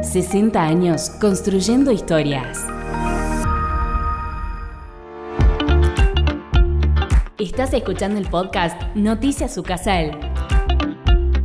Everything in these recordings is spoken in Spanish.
60 años construyendo historias. Estás escuchando el podcast Noticias Ucasal.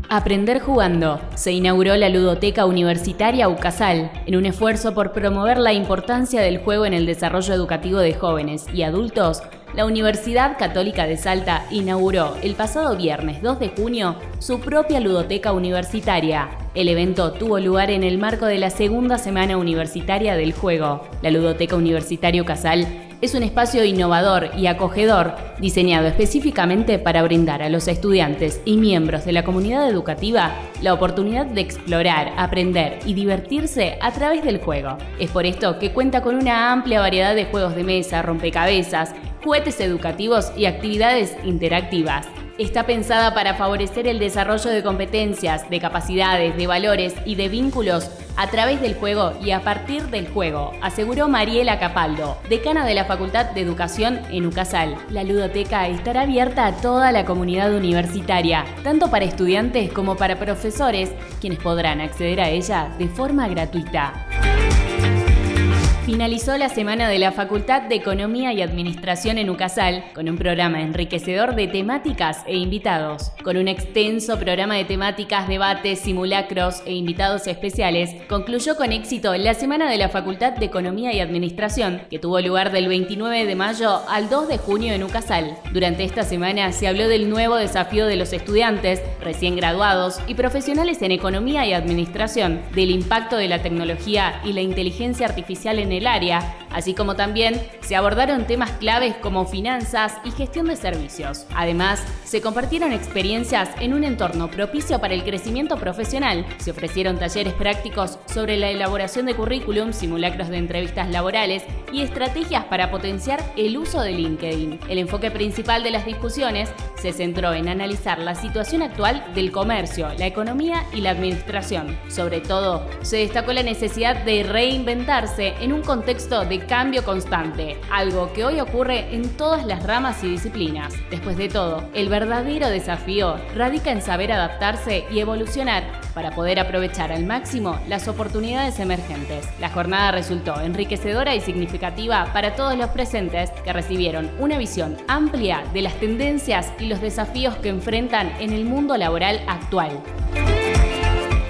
Aprender jugando. Se inauguró la Ludoteca Universitaria UCASAL en un esfuerzo por promover la importancia del juego en el desarrollo educativo de jóvenes y adultos la Universidad Católica de Salta inauguró el pasado viernes 2 de junio su propia ludoteca universitaria. El evento tuvo lugar en el marco de la segunda semana universitaria del juego. La Ludoteca Universitario Casal es un espacio innovador y acogedor diseñado específicamente para brindar a los estudiantes y miembros de la comunidad educativa la oportunidad de explorar, aprender y divertirse a través del juego. Es por esto que cuenta con una amplia variedad de juegos de mesa, rompecabezas, juguetes educativos y actividades interactivas. Está pensada para favorecer el desarrollo de competencias, de capacidades, de valores y de vínculos a través del juego y a partir del juego, aseguró Mariela Capaldo, decana de la Facultad de Educación en UCASAL. La ludoteca estará abierta a toda la comunidad universitaria, tanto para estudiantes como para profesores, quienes podrán acceder a ella de forma gratuita. Finalizó la semana de la Facultad de Economía y Administración en UCASAL con un programa enriquecedor de temáticas e invitados. Con un extenso programa de temáticas, debates, simulacros e invitados especiales, concluyó con éxito la semana de la Facultad de Economía y Administración, que tuvo lugar del 29 de mayo al 2 de junio en UCASAL. Durante esta semana se habló del nuevo desafío de los estudiantes, recién graduados y profesionales en Economía y Administración, del impacto de la tecnología y la inteligencia artificial en el el área, así como también se abordaron temas claves como finanzas y gestión de servicios. Además, se compartieron experiencias en un entorno propicio para el crecimiento profesional. Se ofrecieron talleres prácticos sobre la elaboración de currículum, simulacros de entrevistas laborales y estrategias para potenciar el uso de LinkedIn. El enfoque principal de las discusiones se centró en analizar la situación actual del comercio, la economía y la administración. Sobre todo, se destacó la necesidad de reinventarse en un contexto de cambio constante, algo que hoy ocurre en todas las ramas y disciplinas. Después de todo, el verdadero desafío radica en saber adaptarse y evolucionar para poder aprovechar al máximo las oportunidades emergentes. La jornada resultó enriquecedora y significativa para todos los presentes que recibieron una visión amplia de las tendencias y los desafíos que enfrentan en el mundo laboral actual.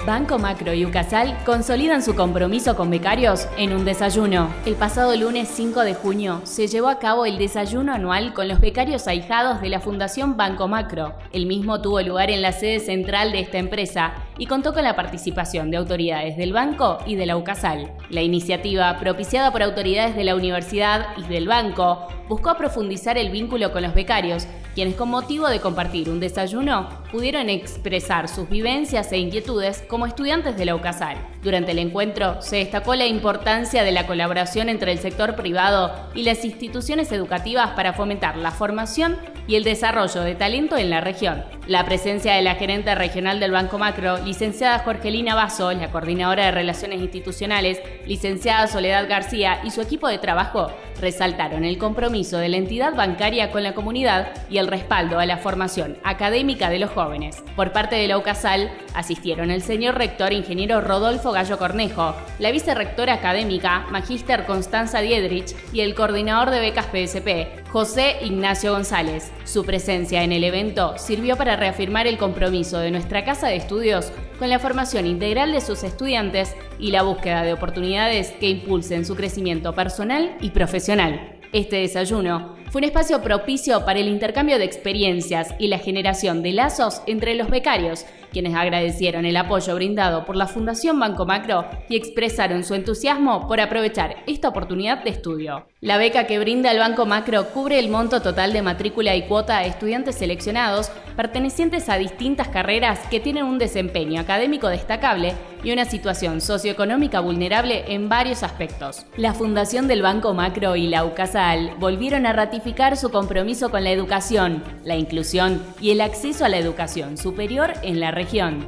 Banco Macro y Ucasal consolidan su compromiso con becarios en un desayuno. El pasado lunes 5 de junio se llevó a cabo el desayuno anual con los becarios ahijados de la Fundación Banco Macro. El mismo tuvo lugar en la sede central de esta empresa y contó con la participación de autoridades del banco y de la UCASAL. La iniciativa, propiciada por autoridades de la universidad y del banco, buscó profundizar el vínculo con los becarios, quienes con motivo de compartir un desayuno pudieron expresar sus vivencias e inquietudes como estudiantes de la UCASAL. Durante el encuentro se destacó la importancia de la colaboración entre el sector privado y las instituciones educativas para fomentar la formación y el desarrollo de talento en la región. La presencia de la gerente regional del Banco Macro, licenciada Jorgelina Basso, la coordinadora de Relaciones Institucionales, licenciada Soledad García y su equipo de trabajo resaltaron el compromiso de la entidad bancaria con la comunidad y el respaldo a la formación académica de los jóvenes. Por parte de la UCASAL asistieron el señor rector ingeniero Rodolfo Gallo Cornejo, la vicerrectora académica Magíster Constanza Diedrich y el coordinador de becas PSP, José Ignacio González. Su presencia en el evento sirvió para reafirmar el compromiso de nuestra Casa de Estudios con la formación integral de sus estudiantes y la búsqueda de oportunidades que impulsen su crecimiento personal y profesional. Este desayuno fue un espacio propicio para el intercambio de experiencias y la generación de lazos entre los becarios, quienes agradecieron el apoyo brindado por la Fundación Banco Macro y expresaron su entusiasmo por aprovechar esta oportunidad de estudio. La beca que brinda el Banco Macro cubre el monto total de matrícula y cuota a estudiantes seleccionados pertenecientes a distintas carreras que tienen un desempeño académico destacable y una situación socioeconómica vulnerable en varios aspectos. La Fundación del Banco Macro y la UCASAL volvieron a ratificar su compromiso con la educación, la inclusión y el acceso a la educación superior en la región.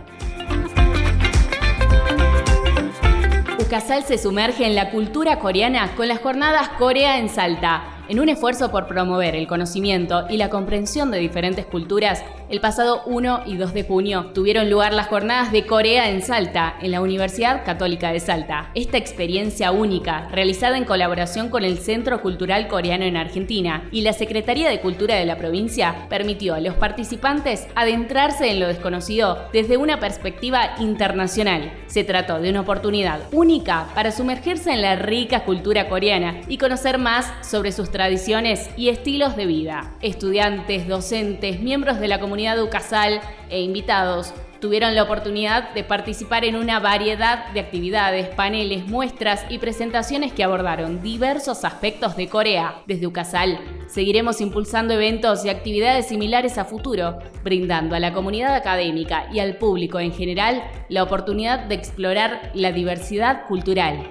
Ucasal se sumerge en la cultura coreana con las jornadas Corea en Salta. En un esfuerzo por promover el conocimiento y la comprensión de diferentes culturas, el pasado 1 y 2 de junio tuvieron lugar las jornadas de Corea en Salta, en la Universidad Católica de Salta. Esta experiencia única, realizada en colaboración con el Centro Cultural Coreano en Argentina y la Secretaría de Cultura de la provincia, permitió a los participantes adentrarse en lo desconocido desde una perspectiva internacional. Se trató de una oportunidad única para sumergirse en la rica cultura coreana y conocer más sobre sus tradiciones y estilos de vida. Estudiantes, docentes, miembros de la comunidad UCASAL e invitados tuvieron la oportunidad de participar en una variedad de actividades, paneles, muestras y presentaciones que abordaron diversos aspectos de Corea. Desde UCASAL seguiremos impulsando eventos y actividades similares a futuro, brindando a la comunidad académica y al público en general la oportunidad de explorar la diversidad cultural.